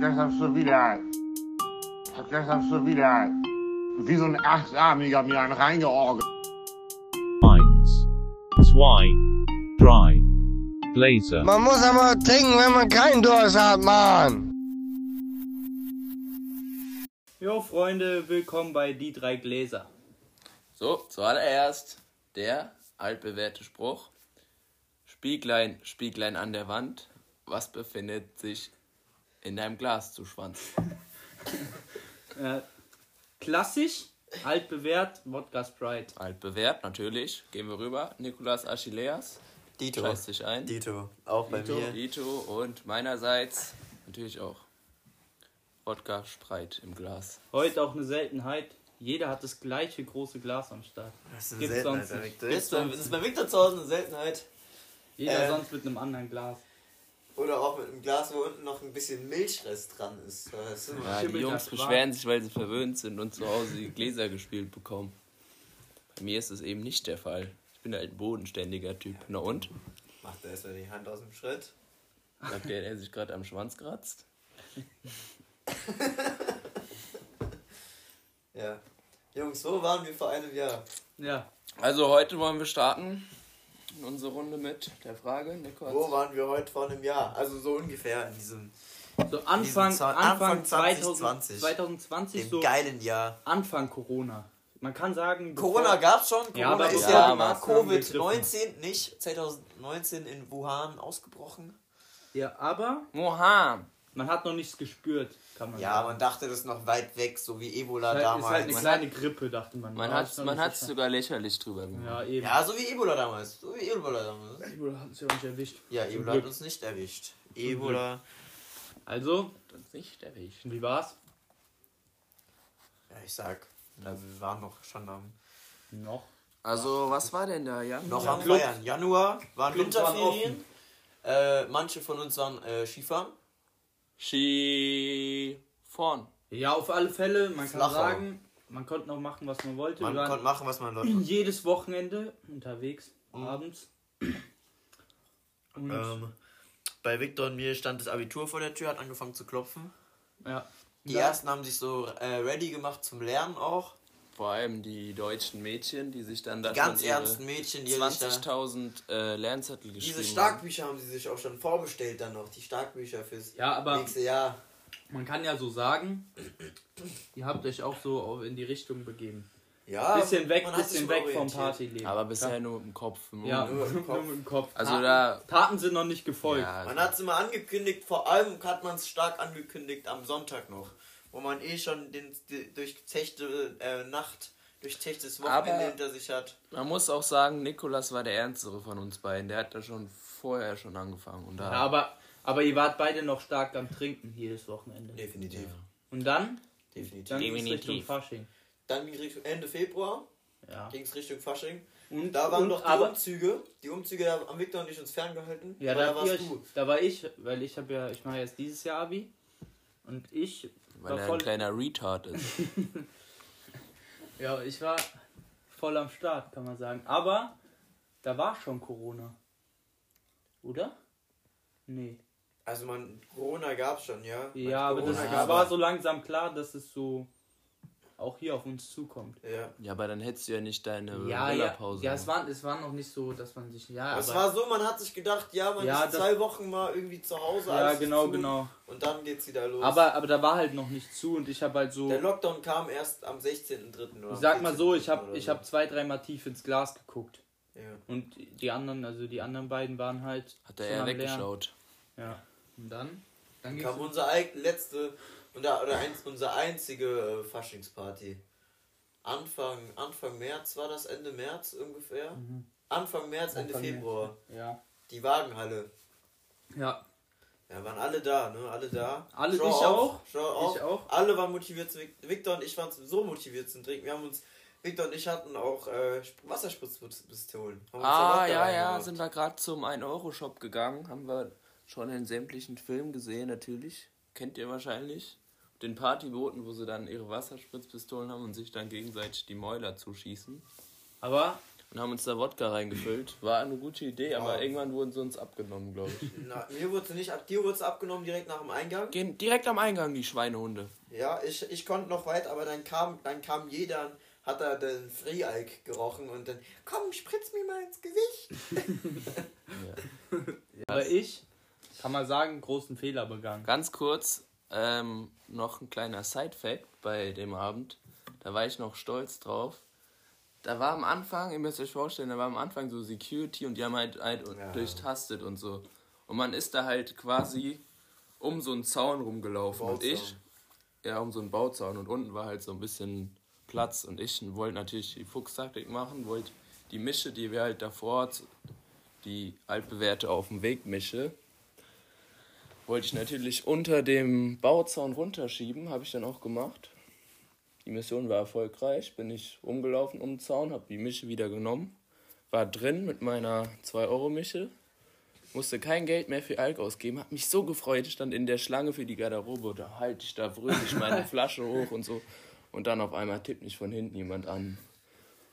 gestern schon wieder, hab gestern schon wieder wie so ein Achtarmiger mir einen reingeorgelt. Eins, zwei, drei. Gläser. Man muss aber trinken, wenn man keinen Durst hat, Mann. Jo, Freunde, willkommen bei Die drei Gläser. So, zuallererst der altbewährte Spruch. Spieglein, Spieglein an der Wand, was befindet sich in deinem Glas zu Schwanz? Äh, klassisch, altbewährt, Wodka Sprite. Altbewährt, natürlich. Gehen wir rüber. Nikolas Achilleas. Dito. Scheiß dich ein. Dito. Auch bei mir. Dito und meinerseits natürlich auch Wodka Sprite im Glas. Heute auch eine Seltenheit. Jeder hat das gleiche große Glas am Start. Das ist eine Gibt's Seltenheit sonst bei nicht. Victor. Gibt's Ist bei, sonst ist bei Victor zu Hause eine Seltenheit. Jeder Äh. sonst mit einem anderen Glas. Oder auch mit einem Glas, wo unten noch ein bisschen Milchrest dran ist. Du? Ja, die Jungs das beschweren sich, weil sie verwöhnt sind und zu Hause die Gläser gespielt bekommen. Bei mir ist es eben nicht der Fall. Ich bin halt ein bodenständiger Typ. Na und? Macht er erstmal die Hand aus dem Schritt. Sagt der, der sich gerade am Schwanz kratzt? Ja. Jungs, wo waren wir vor einem Jahr? Ja, Also heute wollen wir starten in unsere Runde mit der Frage. Nico hat's- Wo waren wir heute vor einem Jahr? Also so ungefähr in diesem so Anfang, Anfang, Anfang 2020, 2020. 2020 dem so geilen Jahr. Anfang Corona. Man kann sagen, Corona gab's schon. Corona Ja, aber ist ja, war's Covid-19 nicht 2019 in Wuhan ausgebrochen. Ja, aber Wuhan. man hat noch nichts gespürt, kann man Ja, sagen. man dachte, das ist noch weit weg, so wie Ebola Ist halt, ist damals. halt eine kleine Grippe, dachte man. Man hat ist noch man hat's so sogar lächerlich drüber gemacht. Ja, eben. Ja, so wie Ebola damals. So wie Ebola damals. Ebola hat uns ja auch nicht erwischt. Ja, Zum Ebola Glück. hat uns nicht erwischt. Ebola. Also, Uns nicht erwischt. wie war's? Ja, ich sag, na, wir waren noch schon am. Noch. Also, was war denn da, ja? Noch am Club- Feiern. Januar waren Winterferien. Äh, manche von uns waren äh, Skifahren. Ski vorn. Ja, auf alle Fälle, man kann Flachau. sagen, man konnte noch machen, was man wollte. Man konnte machen, was man wollte. jedes Wochenende unterwegs, abends. Und, ähm, bei Victor und mir stand das Abitur vor der Tür, hat angefangen zu klopfen. ja. Die Ja. ersten haben sich so äh, ready gemacht zum Lernen auch. Vor allem die deutschen Mädchen, die sich dann da Ganz ernsten Mädchen, die sich da 20.000 äh, Lernzettel geschrieben Diese haben. Starkbücher haben sie sich auch schon vorbestellt dann noch, die Starkbücher fürs Ja, aber- nächste Jahr. Man kann ja so sagen, ihr habt euch auch so in die Richtung begeben. Ja, Bisschen weg, bisschen weg vom. Partyleben. Aber bisher nur im Kopf. Im Ja. Nur im nur Kopf. mit dem Kopf. Also Taten, da- Taten sind noch nicht gefolgt. Ja, Man hat es immer angekündigt, vor allem hat man es stark angekündigt am Sonntag noch, wo man eh schon den, die durchzechte äh, Nacht, durchzechtes Wochenende Aber- hinter sich hat. man muss auch sagen, Nikolas war der ernstere von uns beiden. Der hat da schon vorher schon angefangen. Und da Ja, aber, aber ihr wart beide noch stark am Trinken jedes Wochenende. Definitiv. Und dann? Definitiv. Dann ging es. Richtung Fasching. Dann ging Richtung Ende Februar, Ja. ging es Richtung Fasching. Und, Da waren und, doch die aber, Umzüge. Die Umzüge da haben Victor und ich uns ferngehalten. Ja, weil da, da warst euch, du. da war ich, weil ich habe ja, ich mache jetzt dieses Jahr Abi und ich weil war er voll, ein kleiner Retard ist. ja, ich war voll am Start, kann man sagen. Aber da war schon Corona, oder? Nee. Also man, Corona gab es schon, ja. Ja, aber das Corona das gab's. war so langsam klar, dass es so auch hier auf uns zukommt. Ja. Ja, aber dann hättest du ja nicht deine Ja, ja, Rillerpause. ja, es war, es war noch nicht so, dass man sich, ja, Es aber, war so, man hat sich gedacht, ja, man Ja, ist das- zwei Wochen mal irgendwie zu Hause. ja, genau, zu, genau. Und dann geht's wieder los. Aber, aber da war halt noch nicht zu und ich habe halt so, der Lockdown kam erst am 16.03. oder ich sag mal so, ich 14.03. habe ich so. hab zwei, dreimal tief ins Glas geguckt. Ja. Und die anderen, also die anderen beiden waren halt. Hat er eher weggeschaut. Ja. Und dann? Dann ging's kam unser eig- letzte oder, oder eins, unsere einzige äh, Faschingsparty. Anfang, Anfang März war das, Ende März ungefähr. Anfang März, Ende Anfang Februar. Ja. Die Wagenhalle. Ja. Ja, waren alle da, ne? Alle da. Alle, Schau ich auf, auch. Schau auf. Ich auch. Alle waren motiviert Victor und ich waren so motiviert zum Trinken. Wir haben uns, Victor und ich hatten auch äh, Sp- Wasserspritzpistolen. Da Ah, ja, ja, reingemacht. sind wir gerade zum 1-Euro-Shop gegangen. Haben wir schon in sämtlichen Filmen gesehen, natürlich. Kennt ihr wahrscheinlich. Den Partybooten, wo sie dann ihre Wasserspritzpistolen haben und sich dann gegenseitig die Mäuler zuschießen. Aber und haben uns da Wodka reingefüllt. War eine gute Idee, aber Wow. irgendwann wurden sie uns abgenommen, glaube ich. Na, mir wurde sie nicht ab, dir wurde es abgenommen direkt nach dem Eingang. Gehen direkt am Eingang, die Schweinehunde. Ja, ich, ich konnte noch weit, aber dann kam, dann kam jeder, hat er den Free-Alk gerochen und dann, komm, spritz mir mal ins Gesicht. Aber ich, kann man sagen, großen Fehler begangen. Ganz kurz, ähm, noch ein kleiner Side-Fact bei dem Abend. Da war ich noch stolz drauf. Da war am Anfang, ihr müsst euch vorstellen, da war am Anfang so Security und die haben halt, halt Ja. durchtastet und so. Und man ist da halt quasi um so einen Zaun rumgelaufen. Und Bauzaun. ich, ja, um so einen Bauzaun. Und unten war halt so ein bisschen Platz. Und ich wollte natürlich die Fuchstaktik machen, wollte die Mische, die wir halt davor, die altbewährte auf dem Weg Mische, wollte ich natürlich unter dem Bauzaun runterschieben, habe ich dann auch gemacht. Die Mission war erfolgreich, bin ich rumgelaufen um den Zaun, habe die Mische wieder genommen, war drin mit meiner 2-Euro-Mische, musste kein Geld mehr für Alk ausgeben, habe mich so gefreut, ich stand in der Schlange für die Garderobe, da halte ich da fröhlich meine Flasche hoch und so. Und dann auf einmal tippt mich von hinten jemand an.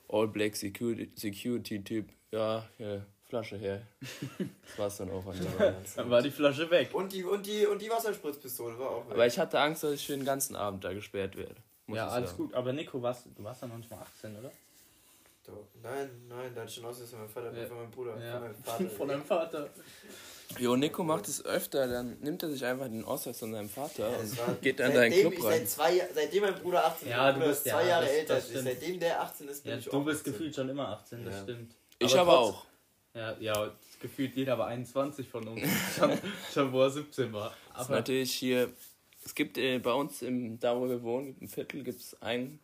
All Black Security, Security ja, ja, Flasche her. Das war's dann auch an der. Dann war die Flasche weg. Und die, und die, und die Wasserspritzpistole war auch weg. Aber ich hatte Angst, dass ich für den ganzen Abend da gesperrt werde. Ja, alles sagen. gut. Aber Nico, warst, du warst ja noch nicht mal 18, oder? Doch. Nein, nein, da hatte ich schon aus, von meinem Vater, Ja. von meinem Bruder, Ja. von meinem Vater. Von deinem Vater. Jo, Nico macht es öfter, dann nimmt er sich einfach den Ausweis von seinem Vater Das und war- geht dann in seinen seitdem Club rein. Seit zwei, seitdem mein Bruder 18 ist, Ja, mein du bist- ist zwei ja, Jahre das- älter das ist, seitdem der 18 ist, bin Ja, ich du auch bist 18. gefühlt schon immer 18, das Ja. stimmt. Ich aber trotz- auch. Ja, ja, gefühlt jeder war 21 von uns. schon, schon wo er 17 war. Das ist Aber natürlich hier, es gibt äh, bei uns, im, da wo wir wohnen, im Viertel, gibt es einen,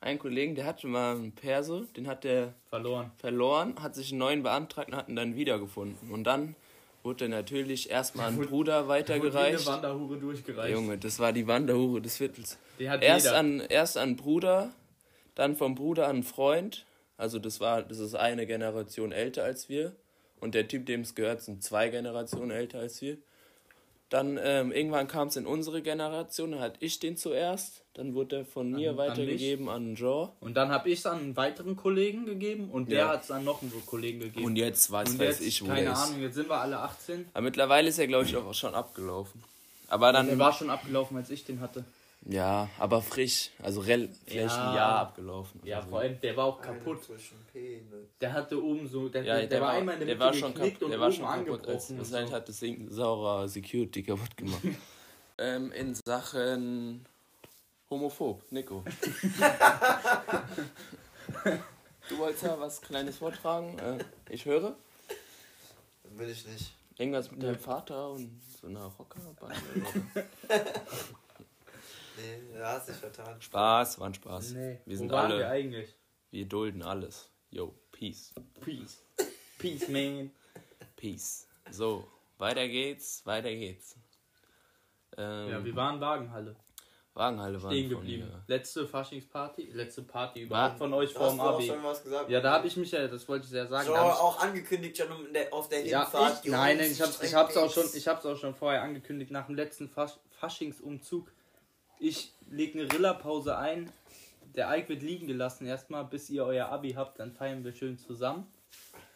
einen Kollegen, der hatte mal einen Perso, den hat der verloren. verloren, hat sich einen neuen beantragt und hat ihn dann wiedergefunden. Und dann wurde er natürlich erstmal an Bruder weitergereicht. eine Wanderhure durchgereicht. Junge, das war die Wanderhure des Viertels. Die Erst jeder. an, erst an Bruder, dann vom Bruder an einen Freund. Also das war, das ist eine Generation älter als wir. Und der Typ, dem es gehört, sind zwei Generationen älter als wir. Dann ähm, irgendwann kam es in unsere Generation, dann hatte ich den zuerst. Dann wurde er von mir An- an weitergegeben an, Joe. Und dann habe ich es an einen weiteren Kollegen gegeben und der Ja. hat es an noch einen Kollegen gegeben. Und jetzt weiß, Und weiß jetzt, ich, wo keine der. Ahnung, jetzt sind wir alle 18. Aber mittlerweile ist er, glaube ich, auch schon abgelaufen. Aber Der dann, war schon abgelaufen, als ich den hatte. Ja, aber frisch. Also rel vielleicht Ja. ein Jahr abgelaufen. Ja, Also, vor allem, der war auch kaputt. Der hatte oben so, der, Ja, der, der war einmal in der der Mitte war schon geknickt kaputt, und der war oben schon kaputt. Das halt so. hat das Ding saurer Security kaputt gemacht. ähm, in Sachen homophob, Nico. du wolltest ja was kleines vortragen. Äh, ich höre. Will ich nicht. Irgendwas mit deinem Vater und so einer Rockerbande. Nee, da hast dich vertan. Spaß, war ein Spaß. Nee, Wir wo sind waren alle, wir eigentlich? wir dulden alles. Yo, peace. Peace. Peace, man. Peace. So, weiter geht's, weiter geht's. Ähm, Ja, wir waren Wagenhalle. Wagenhalle waren Stehen von geblieben. mir. Letzte Faschingsparty, letzte Party überhaupt War- von euch Da vor hast dem du auch Abi. schon was gesagt. Ja, da habe ich mich ja, das wollte ich sehr sagen. So, auch angekündigt schon der, auf der ja, Hinfahrt. ich, nein, nein, ich hab's, ich strengt hab's auch schon, ich hab's auch schon vorher angekündigt nach dem letzten Fasch Faschingsumzug. Ich lege eine Rilla-Pause ein. Der Ike wird liegen gelassen erstmal, bis ihr euer Abi habt, dann feiern wir schön zusammen.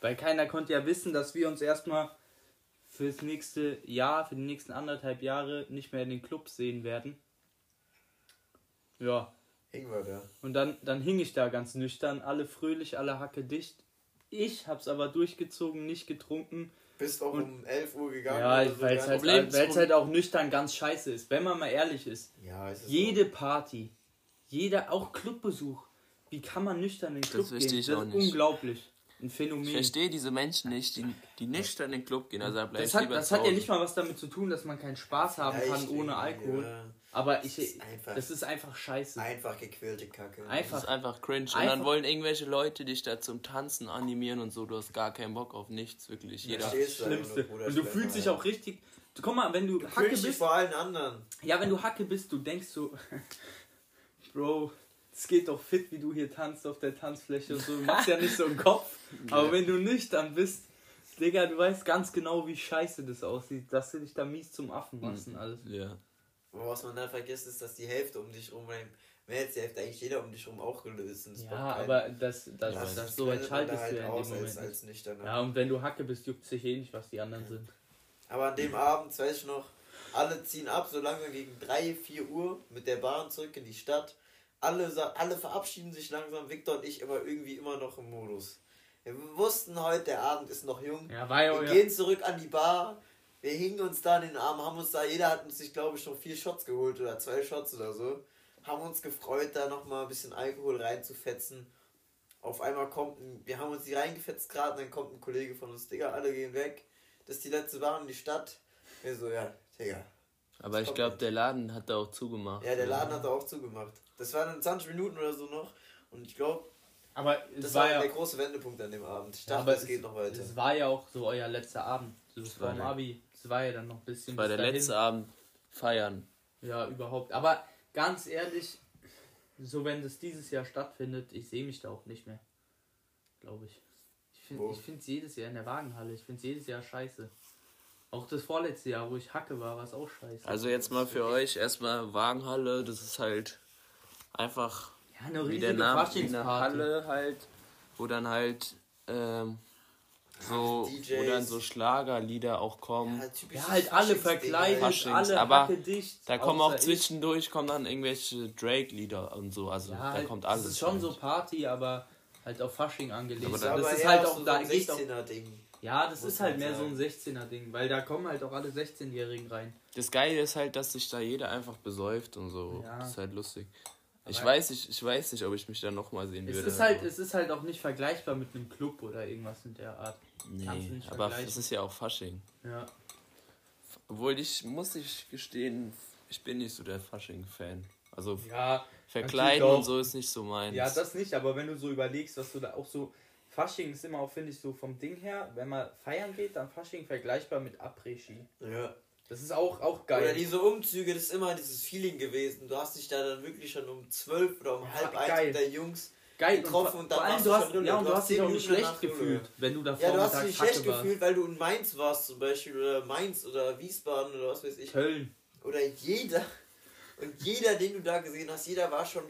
Weil keiner konnte ja wissen, dass wir uns erstmal fürs nächste Jahr, für die nächsten anderthalb Jahre nicht mehr in den Clubs sehen werden. Ja, Hingen wir da. und dann, dann hing ich da ganz nüchtern, alle fröhlich, alle Hacke dicht. Ich hab's aber durchgezogen, nicht getrunken. Bist auch Und- um 11 Uhr gegangen. Ja, so, weil es gar halt, halt auch nüchtern ganz scheiße ist. Wenn man mal ehrlich ist. Ja, ist Jede Party, jeder, auch Clubbesuch. Wie kann man nüchtern in den Club versteh gehen? ich Das auch ist nicht. unglaublich. Ein Ich Phänomen. verstehe diese Menschen nicht, die, die nicht in den Club gehen. Also Das ich hat, das hat ja nicht mal was damit zu tun, dass man keinen Spaß haben Ja, kann ich ohne Alkohol. ja. Aber ich, ist einfach- das ist einfach scheiße. Einfach gequälte Kacke. Das Einfach. ist einfach cringe. Und Einfach- dann wollen irgendwelche Leute dich da zum Tanzen animieren und so. Du hast gar keinen Bock auf nichts, wirklich. Jeder. stehst du einfach Schlimmste. nur, Und du fühlst dich ja. auch richtig. Du, guck mal, wenn du, Hacke Fühlst dich bist. vor allen anderen. Ja, wenn du Hacke bist, du denkst so, Bro, es geht doch fit, wie du hier tanzt auf der Tanzfläche und so. Du machst ja nicht so im Kopf. Aber wenn du nüchtern bist, Digga, du weißt ganz genau, wie scheiße das aussieht, dass du dich da mies zum Affen machst und alles. Ja. Aber was man dann vergisst, ist, dass die Hälfte um dich rum, mehr als die Hälfte eigentlich jeder um dich rum auch gelöst ist. Ja, aber das, das, das, das, so weit schaltest du ja in dem Moment als, nicht. nüchterner. Ja, und wenn du Hacke bist, juckt sich eh nicht, was die anderen sind. Aber an dem Abend, weiß ich noch, alle ziehen ab, so langsam gegen 3, 4 Uhr mit der Bahn zurück in die Stadt. Alle, alle verabschieden sich langsam, Victor und ich immer irgendwie immer noch im Modus. Wir wussten heute, der Abend ist noch jung. Ja, war ja Wir euer. gehen zurück an die Bar. Wir hingen uns da in den Arm, haben uns da, jeder hat uns sich, glaube ich, schon vier Shots geholt oder zwei Shots oder so. Haben uns gefreut, da nochmal ein bisschen Alkohol reinzufetzen. Auf einmal kommt ein, wir haben uns die reingefetzt gerade, dann kommt ein Kollege von uns, Digga, alle gehen weg. Das ist die letzte Bar in die Stadt. Wir so, ja, Digga. Aber ich glaube, der Laden hat da auch zugemacht. Ja, der Laden hat auch zugemacht. Das waren dann 20 Minuten oder so noch. Und ich glaube, Aber es das war war ja. der große Wendepunkt an dem Abend. Ich dachte, aber es geht noch weiter. Es war ja auch so euer letzter Abend. So Das war Abi. Es war ja dann noch ein bisschen. War bis der dahin. letzte Abend feiern. Ja, überhaupt. Aber ganz ehrlich, so wenn das dieses Jahr stattfindet, ich sehe mich da auch nicht mehr. Glaube ich. Ich finde es jedes Jahr in der Wagenhalle. Ich finde es jedes Jahr scheiße. Auch das vorletzte Jahr, wo ich Hacke war, war es auch scheiße. Also jetzt mal für euch erstmal Wagenhalle, das ist halt einfach ja, eine wie der Name wie eine. Halle halt, wo dann halt ähm, so, DJs. wo dann so Schlagerlieder auch kommen. typisch Ja, halt alle verkleidet. Faschings, alle aber dicht. Da kommen auch ich. zwischendurch kommen dann irgendwelche Drake-Lieder und so, also Ja, da halt, kommt alles. Das ist schon halt. so Party, aber halt auf Fasching angelegt. Aber Aber da- das Aber ist halt so auch, da ein geht auch 16er-Ding. Ja, das Muss ist halt mehr so ein sagen. 16er-Ding, weil da kommen halt auch alle 16-Jährigen rein. Das Geile ist halt, dass sich da jeder einfach besäuft und so. Ja. Das ist halt lustig. Ich weiß, nicht, ich weiß nicht, ob ich mich da nochmal sehen Es würde. ist, halt, aber- es ist halt auch nicht vergleichbar mit einem Club oder irgendwas in der Art. nee, aber es ist ja auch Fasching. Ja. Obwohl ich, muss ich gestehen, ich bin nicht so der Fasching-Fan. Also Ja, verkleiden und so ist nicht so meins. ja, das nicht, aber wenn du so überlegst, was du da auch so. Fasching ist immer auch, finde ich, so vom Ding her, wenn man feiern geht, dann Fasching vergleichbar mit Après-Ski. Ja. Das ist auch, auch Oder geil. diese Umzüge, das ist immer dieses Feeling gewesen. Du hast dich da dann wirklich schon um 12 oder um Ja, halb geil. eins mit der Jungs. geil getroffen vor- und dann warst du hast, schon ja, und Du hast dich auch nicht schlecht gefühlt, wenn du da Ja, du hast dich schlecht warst. gefühlt, weil du in Mainz warst zum Beispiel oder Mainz oder Wiesbaden oder was weiß ich. Köln. Oder jeder. Und jeder, den du da gesehen hast, jeder war schon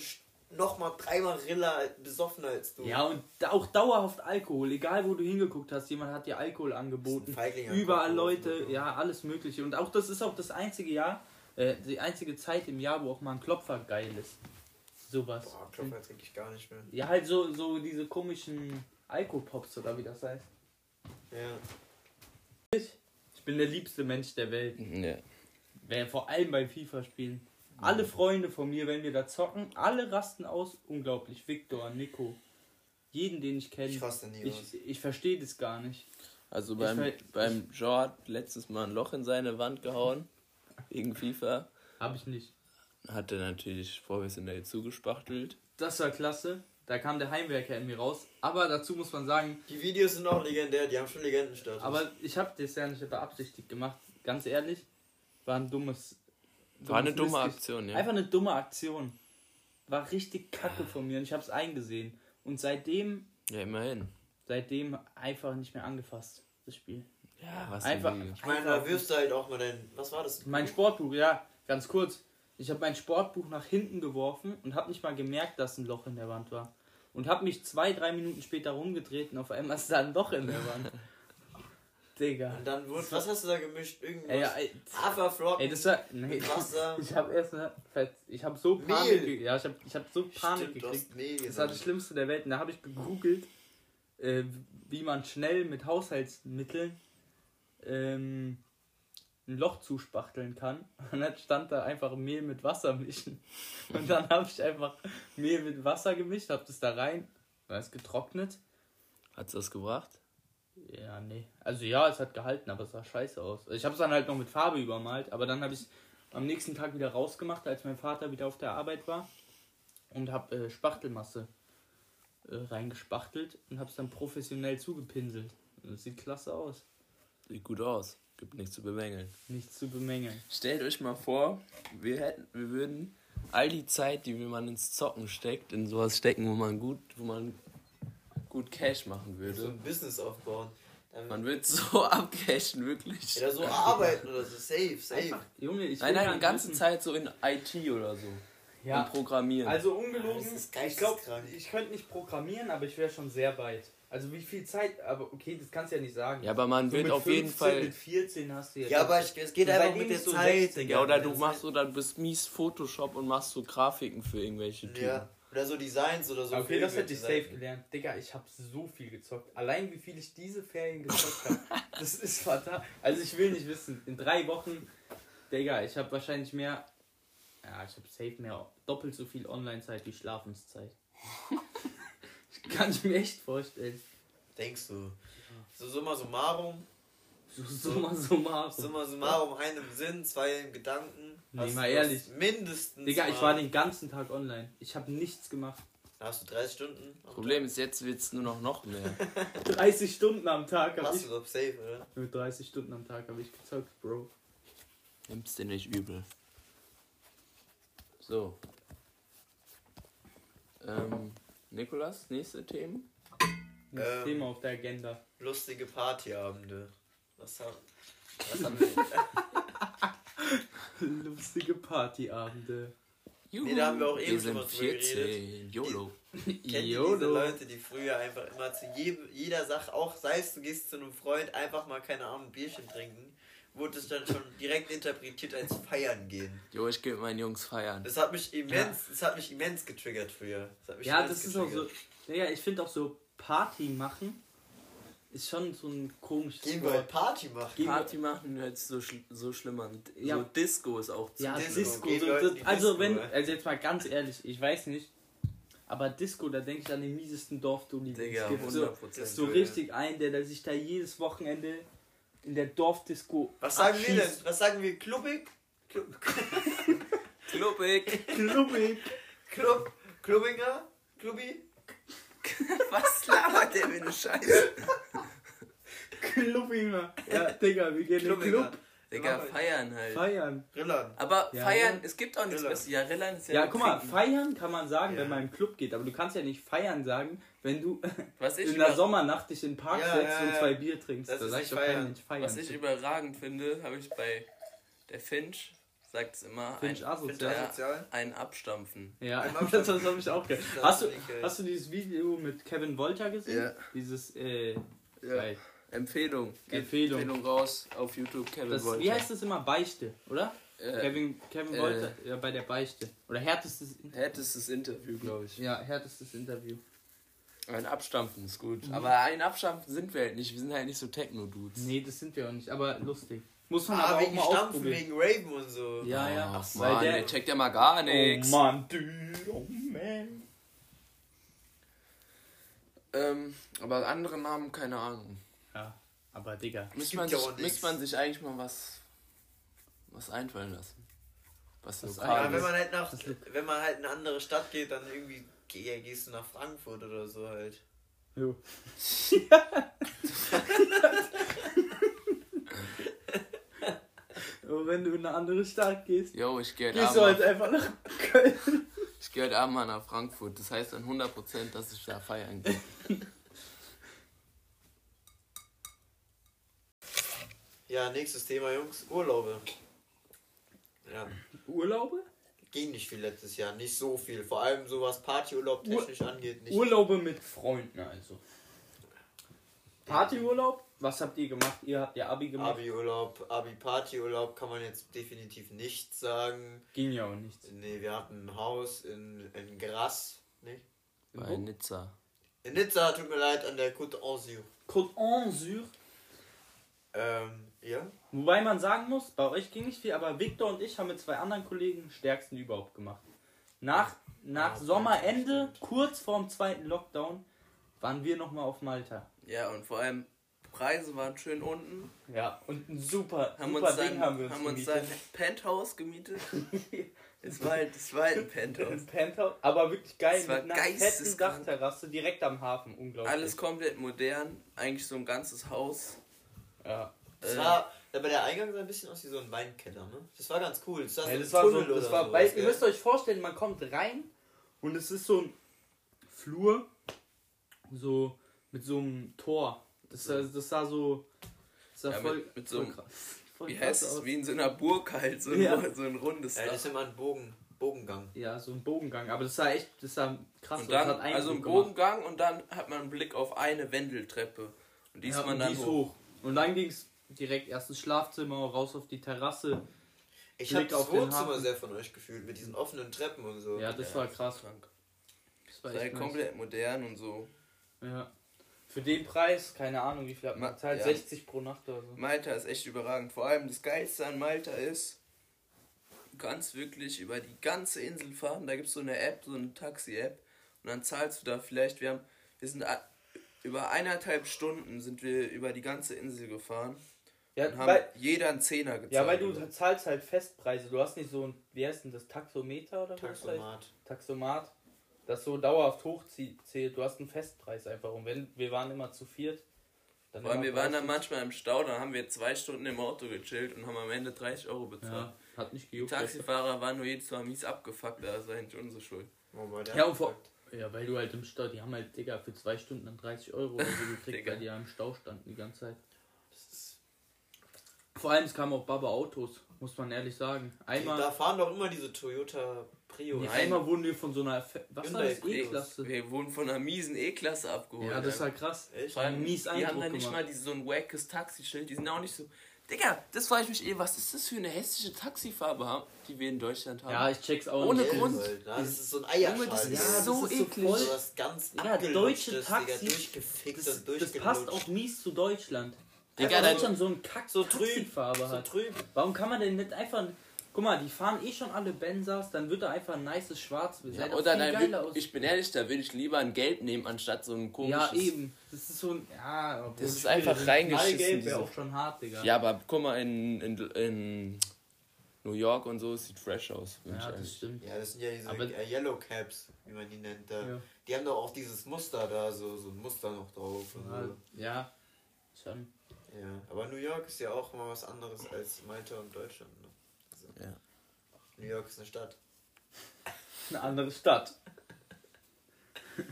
nochmal dreimal Rilla besoffener als du. Ja, und da auch dauerhaft Alkohol, egal wo du hingeguckt hast, jemand hat dir Alkohol angeboten. Überall Leute, ja, alles Mögliche. Und auch das ist auch das einzige Jahr, äh, die einzige Zeit im Jahr, wo auch mal ein Klopfer geil ist. Sowas. Boah, Klopfer trinke ich gar nicht mehr. Ja, halt so, so diese komischen Alkopops oder wie das heißt. Ja. Ich bin der liebste Mensch der Welt. Ja. Wer vor allem beim FIFA-Spielen. Alle Freunde von mir, wenn wir da zocken, alle rasten aus. Unglaublich. Victor, Nico. Jeden, den ich kenne. Ich raste nie aus. Ich, ich verstehe das gar nicht. Also beim, beim Jean hat letztes Mal ein Loch in seine Wand gehauen. Wegen FIFA. Habe ich nicht. Hat er natürlich professionell zugespachtelt. Das war klasse. Da kam der Heimwerker in mir raus. Aber dazu muss man sagen, Die Videos sind auch legendär, die haben schon Legendenstatus. aber ich habe das ja nicht beabsichtigt gemacht. Ganz ehrlich, war ein dummes. War eine dumme Aktion, ja. Einfach eine dumme Aktion. War richtig kacke von mir und ich habe es eingesehen. Und seitdem, Ja, immerhin. seitdem einfach nicht mehr angefasst, das Spiel. Ja, was Einfach- denn ich meine, da wirst du halt auch mal dein. Was war das? Mein Sportbuch, ja, ganz kurz. Ich habe mein Sportbuch nach hinten geworfen und habe nicht mal gemerkt, dass ein Loch in der Wand war. Und habe mich zwei, drei Minuten später rumgedreht und auf einmal ist da ein Loch in der Wand. Digga. Und dann wurde. Was hast du da gemischt? Irgendwas? Ey, ey, Haferflocken. ey, das war. Nee, Wasser. ich habe erst ich habe so Panik, Mehl. ja, ich habe ich hab so Panik Stimmt, gekriegt. Mehl Das war das Schlimmste der Welt. Und da habe ich gegoogelt, äh, wie man schnell mit Haushaltsmitteln ähm, ein Loch zuspachteln kann. Und dann stand da einfach Mehl mit Wasser mischen. Und dann habe ich einfach Mehl mit Wasser gemischt, habe das da rein, ist getrocknet. Hat's das gebracht? Ja, nee. Also ja, es hat gehalten, aber es sah scheiße aus. Ich habe es dann halt noch mit Farbe übermalt, aber dann habe ich am nächsten Tag wieder rausgemacht, als mein Vater wieder auf der Arbeit war und habe äh, Spachtelmasse äh, reingespachtelt und habe es dann professionell zugepinselt. Das sieht klasse aus. Sieht gut aus. Gibt nichts zu bemängeln. Nichts zu bemängeln. Stellt euch mal vor, wir hätten, wir würden all die Zeit, die man ins Zocken steckt, in sowas stecken, wo man gut, wo man gut Cash machen so würde. ein Business aufbauen. Dann, Man wird so abcashen, wirklich. oder so arbeiten oder so. Safe, safe. Einfach, Junge, ich Nein, nein, die ganze wissen- Zeit so in IT oder so. Ja, Und Programmieren. also ungelogen, ist ich glaube, ich könnte nicht programmieren, aber ich wäre schon sehr weit. Also wie viel Zeit, aber okay, das kannst du ja nicht sagen. ja, aber man So wird auf jeden 15, Fall. Mit 14 hast du jetzt. Ja, aber ich, es geht einfach mit der du Zeit. 16, Digga. Ja, oder du machst so, dann bist mies Photoshop und machst so Grafiken für irgendwelche. Typen. Ja. Oder so Designs oder so. okay, für das hätte ich safe gelernt. Digga, ich habe so viel gezockt. Allein wie viel ich diese Ferien gezockt habe, das ist fatal. Also ich will nicht wissen, in drei Wochen, Digga, ich habe wahrscheinlich mehr, ja, ich habe safe mehr, doppelt so viel Online-Zeit wie Schlafenszeit. ich kann ich mir echt vorstellen. Denkst du? So summa summarum, So, summa summarum. summa summarum, einem Sinn, zwei im Gedanken. Nee, Hast mal ehrlich. Mindestens. Digga, ich war den ganzen Tag online. Ich habe nichts gemacht. Hast du 30 Stunden? Problem ist, jetzt wird es nur noch noch mehr. 30 Stunden am Tag habe ich. du doch safe, oder? Mit 30 Stunden am Tag habe ich gezockt, Bro. Nimm's dir nicht übel. So. Ähm, Nikolas, nächste Themen? Das Ähm. Thema auf der Agenda. Lustige Partyabende. Was haben, was haben wir? Lustige Partyabende. Juhu, Nee, da haben wir auch eben wir schon sind mal drüber 14. YOLO. Kennt ihr diese YOLO. Leute, die früher einfach immer zu jedem, jeder Sache, auch sei es du gehst zu einem Freund, einfach mal, keine Ahnung, ein Bierchen trinken, wurde es dann schon direkt interpretiert als Feiern gehen. Jo, ich gebe meinen Jungs feiern. Das hat mich immens, das hat mich immens getriggert früher. Das hat mich Ja, das ist auch so. getriggert. Ja, ich finde auch so Party machen ist schon so ein komisches Gehen wir halt Party machen. Gehen wir- Party machen hört sich so, schl so schlimm an. Ja. So Disco ist auch zu Ja, Disco, Disco. gehen so, das, also Disco, wenn, ey. also jetzt mal ganz ehrlich, ich weiß nicht, aber Disco, da denke ich an den miesesten Dorfdulli, den Digga. So, 100%. so richtig ein, der, der sich da jedes Wochenende in der Dorfdisco Was sagen wir denn? abschießt. Was sagen wir? Klubbig? Klub, Klubbig. Klubbig. Klub, Klubbinger? Klubbi? Was labert der für eine Scheiße? Klubbinger. Ja, Digga, wir gehen in den. Club Digga, feiern halt. feiern. Rillern. Aber Ja, feiern, ja. es gibt auch nichts. Besseres. Ja, Rillan ist ja. Ja, guck mal, trinken. feiern kann man sagen, Ja. wenn man im Club geht, aber du kannst ja nicht feiern sagen, wenn du Was ich, in der Sommernacht dich in den Park Ja, setzt ja, und zwei Bier trinkst. Das da ist nicht feiern. nicht feiern. was ich überragend finde, habe ich bei der Finch, sagt es immer, Finch ein, Find asozial. ein Abstampfen. Ja, Ein das, das habe ich auch gehört. Hast du, ich hast du dieses Video mit Kevin Wolter gesehen? Ja. Dieses, äh, Ja. Empfehlung. Empfehlung. Empfehlung raus auf YouTube, Kevin das, Wolter. wie heißt das immer? Beichte, oder? Äh, Kevin, Kevin äh, Wolter, ja, bei der Beichte. Oder härtestes Interview. Härtestes Interview, glaube ich. Ja, härtestes Interview. Ein Abstampfen ist gut. Mhm. Aber ein Abstampfen sind wir halt nicht. Wir sind halt nicht so Techno-Dudes. Nee, das sind wir auch nicht, aber lustig. Muss man Ah, aber auch wegen mal Stampfen, ausprobieren. wegen Raven und so. Ja, ja. Ach, weil Mann, der- der checkt ja mal gar nichts. Oh Mann, dude, oh man. Ähm, aber andere Namen, keine Ahnung. Ja, aber Digga. Müsste man, ja sich, müsste man sich eigentlich mal was, was einfallen lassen. Was Was lokal Ja, wenn man halt nach, Das wenn man halt in eine andere Stadt geht, dann irgendwie geh, gehst du nach Frankfurt oder so halt. Jo. Aber wenn du in eine andere Stadt gehst, Jo, ich gehe heute, gehst du Abend halt mal- einfach nach Köln. ich geh heute Abend mal nach Frankfurt. Das heißt dann 100%, dass ich da feiern gehe. Ja, nächstes Thema, Jungs. Urlaube. Ja, Urlaube? ging nicht viel letztes Jahr. Nicht so viel. Vor allem so was Partyurlaub technisch angeht. Nicht Urlaube mit Freunden also. Partyurlaub? Was habt ihr gemacht? Ihr habt ja Abi gemacht. Abi-Urlaub, Abi-Partyurlaub kann man jetzt definitiv nicht sagen. Ging ja auch nichts. Nee, wir hatten ein Haus in, in Grasse. Nicht? Bei Nizza. In Nizza, tut mir leid, an der Côte d'Azur. Côte d'Azur. Ähm, ja. Wobei man sagen muss, bei euch ging nicht viel, aber Victor und ich haben mit zwei anderen Kollegen den stärksten überhaupt gemacht. Nach, nach Ja, Sommerende, kurz vorm zweiten Lockdown, waren wir nochmal auf Malta. Ja, und vor allem, Preise waren schön unten. Ja, und ein super, Haben super uns Ding sein, haben wir uns haben uns gemietet. sein Penthouse gemietet. es, war halt, es war halt ein Penthouse. Ein Penthouse, aber wirklich geil, Das war mit einer fetten. Dachterrasse direkt am Hafen, unglaublich. Alles komplett modern. Eigentlich so ein ganzes Haus. ja. Das Äh, war, aber der Eingang sah ein bisschen aus wie so ein Weinkeller, ne? Das war ganz cool. Das war, Ja, so das ein war so, das war, sowas, weil, ihr müsst euch vorstellen, man kommt rein und es ist so ein Flur, so mit so einem Tor. Das, sah- das sah so. Das sah Ja, voll, mit- mit so voll krass. Voll Wie krass heißt es? aus. Wie in so einer Burg halt, so ein, Ja. so ein rundes Ja, das ist immer ein Bogen, Bogengang. Ja, so ein Bogengang. Aber das sah echt, das sah krass Und aus. Das dann, also ein gemacht. Bogengang und dann hat man einen Blick auf eine Wendeltreppe. Und die ist ja, man und dann die ist hoch. hoch. Und dann ging es direkt erst ins Schlafzimmer, raus auf die Terrasse. Ich habe das Wohnzimmer sehr von euch gefühlt, mit diesen offenen Treppen und so. Ja, das war krass. Krank. Das war echt nice. komplett modern und so. Ja. Für den Preis, keine Ahnung, wie viel hat man Ma- gezahlt? ja. 60 pro Nacht oder so. Malta ist echt überragend. Vor allem das Geilste an Malta ist, du kannst wirklich über die ganze Insel fahren. Da gibt es so eine App, so eine Taxi-App. Und dann zahlst du da vielleicht, wir haben, wir sind a- über eineinhalb Stunden sind wir über die ganze Insel gefahren Ja, und haben weil, jeder einen Zehner gezahlt. ja, weil du zahlst halt Festpreise. Du hast nicht so ein, wie heißt denn das, Taxometer oder was das heißt? Taxomat. Taxomat, das so dauerhaft hochzählt. Du hast einen Festpreis einfach. Und wenn wir waren immer zu viert, dann Vor allem, immer wir waren dann 30. manchmal im Stau, dann haben wir zwei Stunden im Auto gechillt und haben am Ende 30 Euro bezahlt. Ja, hat nicht Die gejuckt. Taxifahrer waren nur jedes Mal mies abgefuckt, das war eigentlich unsere Schuld. Oh, Ja, und vor, abgefuckt. ja, weil du halt im Stau, die haben halt, Digga, für zwei Stunden dann 30 Euro oder so gekriegt, Digga. weil die ja im Stau standen die ganze Zeit. Das ist- Vor allem, es kamen auch Baba Autos, muss man ehrlich sagen. Einmal, Da fahren doch immer diese Toyota Prius. nee, einmal wurden wir von so einer, Fe- was war das. E-Klasse? Wir wurden von einer miesen E-Klasse abgeholt. Ja, das war krass. Echt? Vor allem, mies die haben Eindruck dann nicht gemacht. mal diese, so ein wackes Taxischild, die sind auch nicht so. Digga, das frage ich mich eh, was ist das für eine hässliche Taxifarbe, haben, die wir in Deutschland haben? Ja, ich check's auch Ohne nicht. Grund. Gelb halt, ne? Das ist so ein Junge, Eierschal. das ist Digga. so das ist so eklig. voll- So was ganz Digga, abgelutschtes, deutsche durchgefickt Das, das durchgelutscht. passt auch mies zu Deutschland. Digga, Deutschland so ein Kack So. Taxifarbe so hat. trüb. Warum kann man denn nicht einfach. Guck mal, die fahren eh schon alle Benzas, dann wird da einfach ein nices Schwarz. Ja, oder viel dann geiler würd, aus. ich bin ehrlich, da würde ich lieber ein Gelb nehmen, anstatt so ein komisches. Ja, eben. Das ist so ein. Ja, Das ist einfach Ein reingeschissen, Knallgelb wäre auch schon hart, Digga. Ja, aber guck mal, in, in, in New York und so, es sieht fresh aus. Ja, das eigentlich. stimmt. Ja, das sind ja diese Aber- äh, Yellow Caps, wie man die nennt. Da. Ja. Die haben doch auch dieses Muster da, so, so ein Muster noch drauf. Und Ja, so. ja, schon. Ja, aber New York ist ja auch mal was anderes als Malta und Deutschland. New York ist eine Stadt. Eine andere Stadt.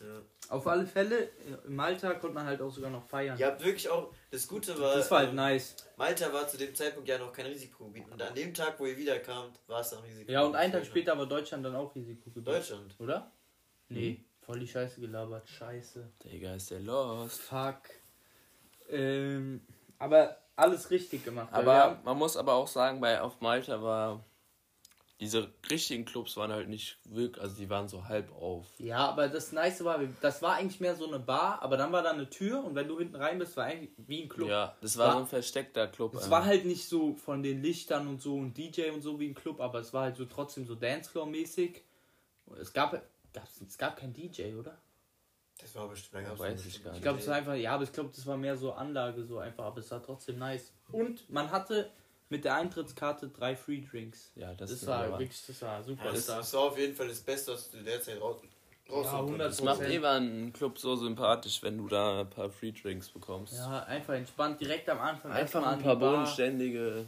Ja. Auf alle Fälle, in Malta konnte man halt auch sogar noch feiern. Ihr habt wirklich auch. Das Gute war. das war halt ähm, nice. Malta war zu dem Zeitpunkt ja noch kein Risikogebiet. Und an dem Tag, wo ihr wiederkamt, war es ein Risikogebiet. Ja, und einen Tag später war Deutschland dann auch Risikogebiet. Deutschland. Oder? Nee, voll die Scheiße gelabert. Scheiße. Digga, ist der lost. Fuck. Ähm, aber alles richtig gemacht. Aber haben- man muss aber auch sagen, bei auf Malta war diese richtigen Clubs waren halt nicht wirklich, also die waren so halb auf. Ja, aber das Nice war, das war eigentlich mehr so eine Bar, aber dann war da eine Tür und wenn du hinten rein bist, war eigentlich wie ein Club. Ja, das war War- so ein versteckter Club. Es war halt nicht so von den Lichtern und so und DJ und so wie ein Club, aber es war halt so trotzdem so Dancefloor-mäßig. Es gab, gab's, es gab kein DJ, oder? Das war bestimmt. Da weiß bestimmt ich gar einen Ich glaube, es war einfach, ja, aber ich glaube, das war mehr so Anlage, so einfach, aber es war trotzdem nice. Und man hatte mit der Eintrittskarte drei Free Drinks. ja, das, Das ist war aber- wirklich, das war super. Ja, das, das war auf jeden Fall das Beste, was du derzeit raus, rausholen Ja, 100 konntest. Das macht eh mal einen Club so sympathisch, wenn du da ein paar Free Drinks bekommst. Ja, einfach entspannt, direkt am Anfang. Einfach ein paar bodenständige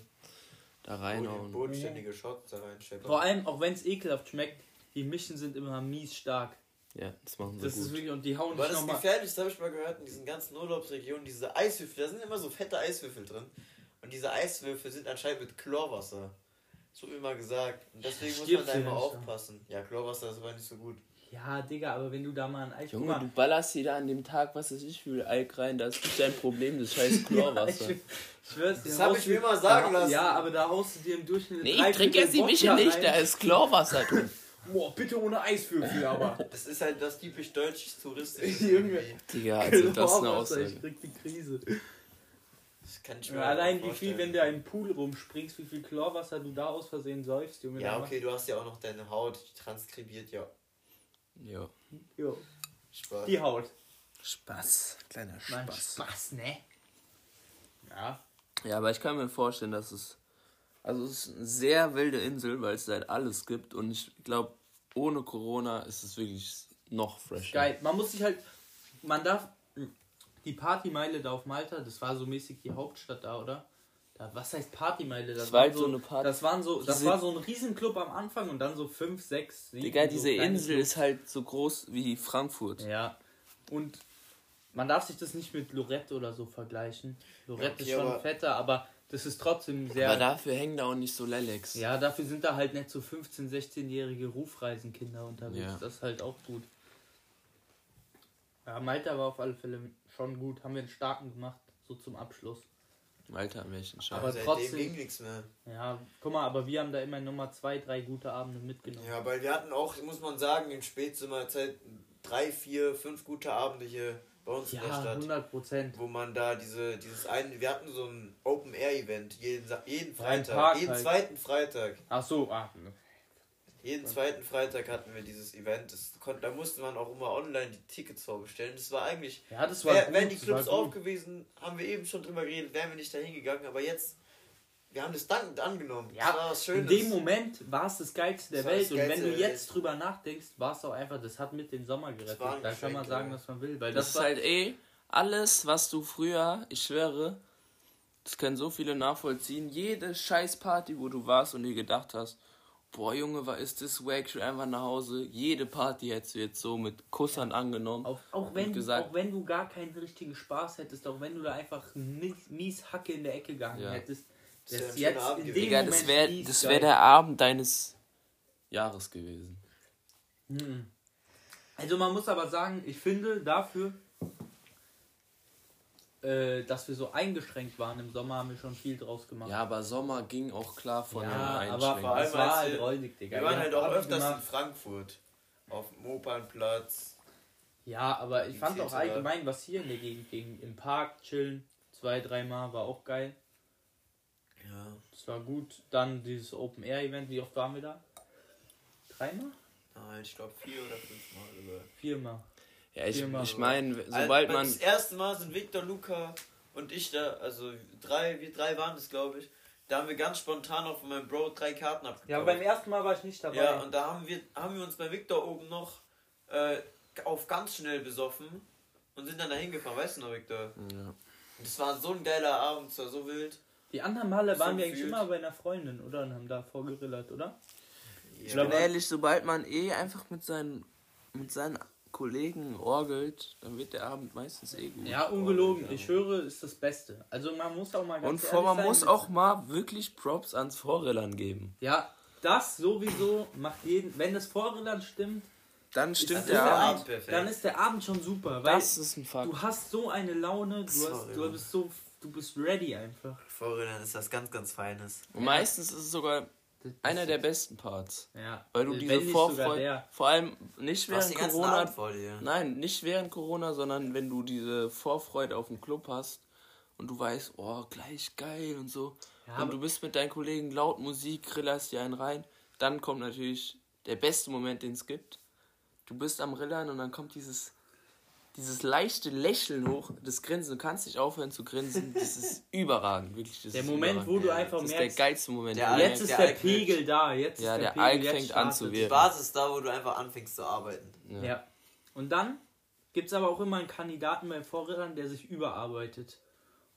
da reinhauen. Bodenständige Shots da reinstecken. Vor allem, auch wenn es ekelhaft schmeckt, die Mischen sind immer mies stark. Ja, das machen sie Das ist gut. wirklich, und die hauen Aber das. Gefährlichste habe ich mal gehört in diesen ganzen Urlaubsregionen, diese Eiswürfel, da sind immer so fette Eiswürfel drin. Und diese Eiswürfel sind anscheinend mit Chlorwasser. So immer gesagt. Und deswegen muss man da immer aufpassen. Ja, Chlorwasser ist aber nicht so gut. Ja, Digga, aber wenn du da mal ein Eis. Junge, du ballerst dir da an dem Tag, was weiß ich, für Alk rein, das ist nicht dein Problem, das scheiß Ja, Chlorwasser. ich, ich schwör's dir. Das da hab ich mir immer sagen lassen. Ja, aber da haust du dir im Durchschnitt. nee, ich trinke jetzt die Mische nicht, rein. da ist Chlorwasser drin. Boah, bitte ohne Eiswürfel, aber. Das ist halt das typisch deutsch touristisch. Junge. Digga, also das ist eine Chlorwasser, Ich Aussage. krieg die Krise. Das kann ich mir Ja, allein wie viel, wenn du im Pool rumspringst, wie viel Chlorwasser du da aus Versehen säufst, Junge. Ja, okay, du hast ja auch noch deine Haut, die transkribiert ja. Ja. Jo. Spaß. Die Haut. Spaß, kleiner Mann, Spaß. Spaß, ne? Ja. Ja, aber ich kann mir vorstellen, dass es. Also, es ist eine sehr wilde Insel, weil es halt alles gibt. Und ich glaube, ohne Corona ist es wirklich noch fresher. Geil. Man muss sich halt. Man darf. Die Partymeile da auf Malta, das war so mäßig die Hauptstadt da, oder? Da, was heißt Partymeile? Das war waren halt so eine Party- Das waren so, das Diese- war so ein Riesenclub am Anfang und dann so fünf, sechs, sieben. Digga, so diese kleine Insel Clubs. ist halt so groß wie Frankfurt. Ja. Und man darf sich das nicht mit Lorette oder so vergleichen. Lorette Okay, ist schon aber- fetter, aber das ist trotzdem sehr. Aber dafür hängen da auch nicht so Lelex. ja, dafür sind da halt nicht so 15-, 16-jährige Rufreisenkinder unterwegs. Ja. Das ist halt auch gut. Ja, Malta war auf alle Fälle schon gut. Haben wir einen starken gemacht, so zum Abschluss. Am besten Scheiß. Aber trotzdem- ging nichts mehr. Ja, guck mal, aber wir haben da immer Nummer zwei, drei gute Abende mitgenommen. Ja, weil wir hatten auch, muss man sagen, in Spätzimmerzeit drei, vier, fünf gute Abende hier bei uns in der Ja, Stadt. 100 Prozent. Wo man da diese, dieses eine, wir hatten so ein Open-Air-Event jeden, jeden Ja, Freitag, jeden halt. zweiten Freitag. Ach so, ah, Jeden zweiten Freitag hatten wir dieses Event. Das konnte, da musste man auch immer online die Tickets vorbestellen. Das war eigentlich, ja, das war wär, gut. wären die Clubs war gut. auf gewesen, haben wir eben schon drüber geredet, wären wir nicht da hingegangen. Aber jetzt, wir haben das dankend angenommen. Ja, das war was In Schönes. dem Moment war es das Geilste der Das Welt. das Und Geilste wenn du jetzt drüber nachdenkst, war es auch einfach, das hat mit dem Sommer gerettet. war ein Da kann man sagen, ja. was man will. Weil Das das, ist war, halt eh alles, was du früher, ich schwöre, das können so viele nachvollziehen. Jede Scheißparty, wo du warst und dir gedacht hast, boah Junge, was ist das wack, ich will einfach nach Hause. Jede Party hättest du jetzt so mit Kussern angenommen. auch, auch, wenn, gesagt- auch wenn du gar keinen richtigen Spaß hättest, auch wenn du da einfach mies, mies Hacke in der Ecke gegangen Ja. hättest, Das das jetzt Abend in. Digga, Moment das wäre das wär der Abend deines Jahres gewesen. Mhm. Also man muss aber sagen, ich finde dafür, äh, dass wir so eingeschränkt waren im Sommer, haben wir schon viel draus gemacht. Ja, aber Sommer ging auch klar von Ja, der aber Einschränkung. vor allem es war halt räudig, Digga. wir waren halt auch öfters in gemacht. Frankfurt. Auf dem Opernplatz. Ja, aber ich fand auch allgemein, was hier in der Gegend ging. Im Park chillen, zwei, dreimal, war auch geil. Ja. Das war gut. Dann dieses Open Air Event, wie oft waren wir da? Dreimal? Nein, ich glaube vier oder fünf Mal sogar. Viermal. Ja, ich, ich so. meine, Also, sobald man Das erste Mal sind Victor, Luca und ich da, also drei, wir drei waren das, glaube ich. Da haben wir ganz spontan auch von meinem Bro drei Karten abgekauft. Ja, beim ersten Mal war ich nicht dabei. Ja, und da haben wir, haben wir uns bei Victor oben noch äh, auf ganz schnell besoffen und sind dann da hingefahren, weißt du noch, Victor? Ja. Und das war so ein geiler Abend, es war so wild. die anderen Male waren So wir eigentlich immer bei einer Freundin, oder? Und haben da vorgerillert, oder? Ich Ja, bin ehrlich, sobald man eh einfach mit seinen, mit seinen Kollegen orgelt, dann wird der Abend meistens eh gut. Ja, ungelogen. Ich höre, ist das Beste. Also man muss auch mal ganz Und vor, ehrlich man sein, muss auch mal wirklich Props ans Vorrillern geben. Ja, das sowieso macht jeden. Wenn das Vorrillern stimmt, Dann ist stimmt der der Abend. Abend, perfekt. dann ist der Abend schon super. Weil Das ist ein Fakt. du hast so eine Laune, du, hast, du bist so, du bist ready einfach. Vorredner ist das ganz, ganz Feines. Und meistens ist es sogar einer der besten Parts. Ja. Weil du Wenn diese Vorfreude, vor allem nicht während Corona, vor dir. nein, nicht während Corona, sondern wenn du diese Vorfreude auf den Club hast und du weißt, oh, gleich geil und so. Ja, und du bist mit deinen Kollegen laut Musik, grillerst dir einen rein, dann kommt natürlich der beste Moment, den es gibt. Du bist am Rillern und dann kommt dieses, dieses leichte Lächeln hoch, das Grinsen, du kannst nicht aufhören zu grinsen, das ist überragend, wirklich. Das Der ist Moment, überragend. wo du Ja, einfach Das ist der merkst, geilste Moment. Der Alk- jetzt merkst, ist der der Alk Pegel da, jetzt Ja, ist der der, Alk Pegel, jetzt fängt an zu startet. Die wirken. Basis da, wo du einfach anfängst zu arbeiten. Ja. Und dann gibt es aber auch immer einen Kandidaten bei Vorrittern, der sich überarbeitet.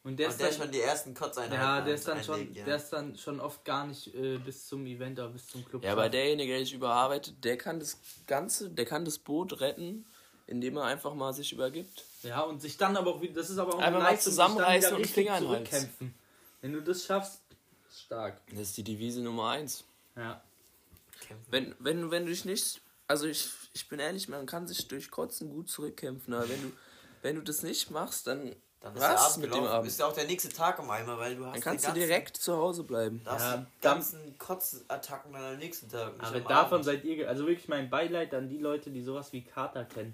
Und der Und ist der dann, schon die ersten Kotzeinheiten ja, der ist dann schon, ja. der ist dann schon oft gar nicht äh, bis zum Event oder bis zum Club. Ja, aber derjenige, der sich überarbeitet, der kann das Ganze, der kann das Boot retten, indem er einfach mal sich übergibt. Ja, und sich dann aber auch wieder, das ist aber auch Einfach mal sich dann zusammenreißen und Finger zurückkämpfen. Wenn du das schaffst, ist stark. Das ist die Devise Nummer eins. Ja. Wenn, wenn, wenn du dich nicht, also ich, ich bin ehrlich, man kann sich durch Kotzen gut zurückkämpfen, aber wenn du, wenn du das nicht machst, dann, Dann ist der was Abend mit dem. Abend. Ist ja auch der nächste Tag im Eimer, weil du hast Dann kannst den du ganzen, direkt zu Hause bleiben. Da hast Ja, ganzen Kotzattacken dann am nächsten Tag. Aber am davon Abend. seid ihr, also wirklich mein Beileid an die Leute, die sowas wie Kater kennen.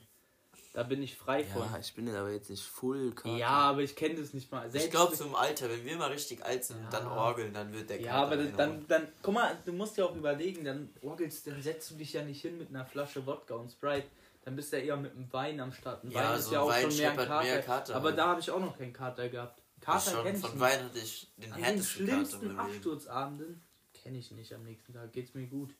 Da bin ich frei von. Ja, ich bin jetzt aber jetzt nicht full Karte. Ja, aber ich kenne das nicht mal. Selbst Ich glaube, zum Alter, wenn wir mal richtig alt sind und dann orgeln, dann wird der Ja, Kater aber dann, dann, dann, guck mal, du musst ja auch überlegen, dann orgelst, dann setzt du dich ja nicht hin mit einer Flasche Wodka und Sprite. Dann bist du ja eher mit einem Wein am Start. Ein Ja, Wein ist so ja ein auch Wein schon mehr Kater. mehr Kater aber rein. da habe ich auch noch keinen Kater gehabt. Kater kenne ich von nicht. Wein hatte ich den An den Kater schlimmsten. Absturzabenden kenne ich nicht am nächsten Tag. Geht's mir gut.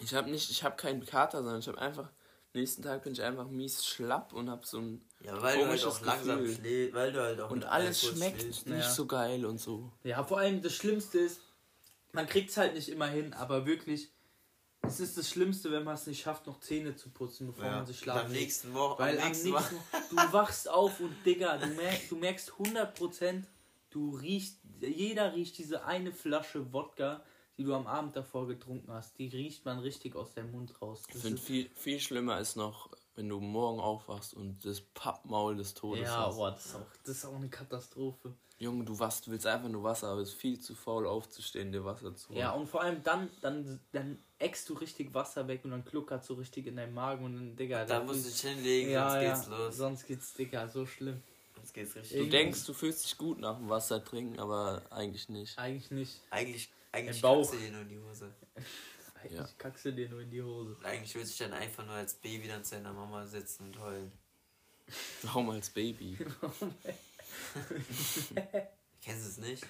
Ich habe nicht, ich habe keinen Kater, sondern ich habe einfach, nächsten Tag bin ich einfach mies schlapp und habe so ein, Ja, weil du halt Komisches auch langsam Gefühl. schläfst, weil du halt auch und alles Alkohol schmeckt schläfst. nicht Ja. so geil und so. Ja, vor allem das Schlimmste ist, man kriegt es halt nicht immer hin, aber wirklich, Es ist das Schlimmste, wenn man es nicht schafft, noch Zähne zu putzen, bevor Ja. man sich schlafen am nächsten Woche, Weil am nächsten nächsten, Mal, du wachst auf und Digga, du, merk, du merkst 100%, du riechst, jeder riecht diese eine Flasche Wodka, die du am Abend davor getrunken hast. Die riecht man richtig aus dem Mund raus. Ich Das finde ist, viel, viel schlimmer ist noch, wenn du morgen aufwachst und das Pappmaul des Todes ja, hast. boah, das ist, auch, das ist auch eine Katastrophe. Junge, du wachst, du willst einfach nur Wasser, aber bist viel zu faul aufzustehen, dir Wasser zu holen. Ja, und vor allem dann, dann, dann eckst du richtig Wasser weg und dann kluckert so richtig in deinem Magen und dann, Digga, da dann musst du dich hinlegen, ja, sonst ja, geht's los. Sonst geht's, Digga, so schlimm. Sonst geht's Du richtig. denkst, du fühlst dich gut nach dem Wasser trinken, aber eigentlich nicht. Eigentlich nicht. Eigentlich, eigentlich Im Bauch. kackst du dir nur in die Hose. Eigentlich Ja. kackst du dir nur in die Hose. Eigentlich willst du dich dann einfach nur als Baby dann zu deiner Mama sitzen und heulen. Warum als Baby? Kennst du es nicht?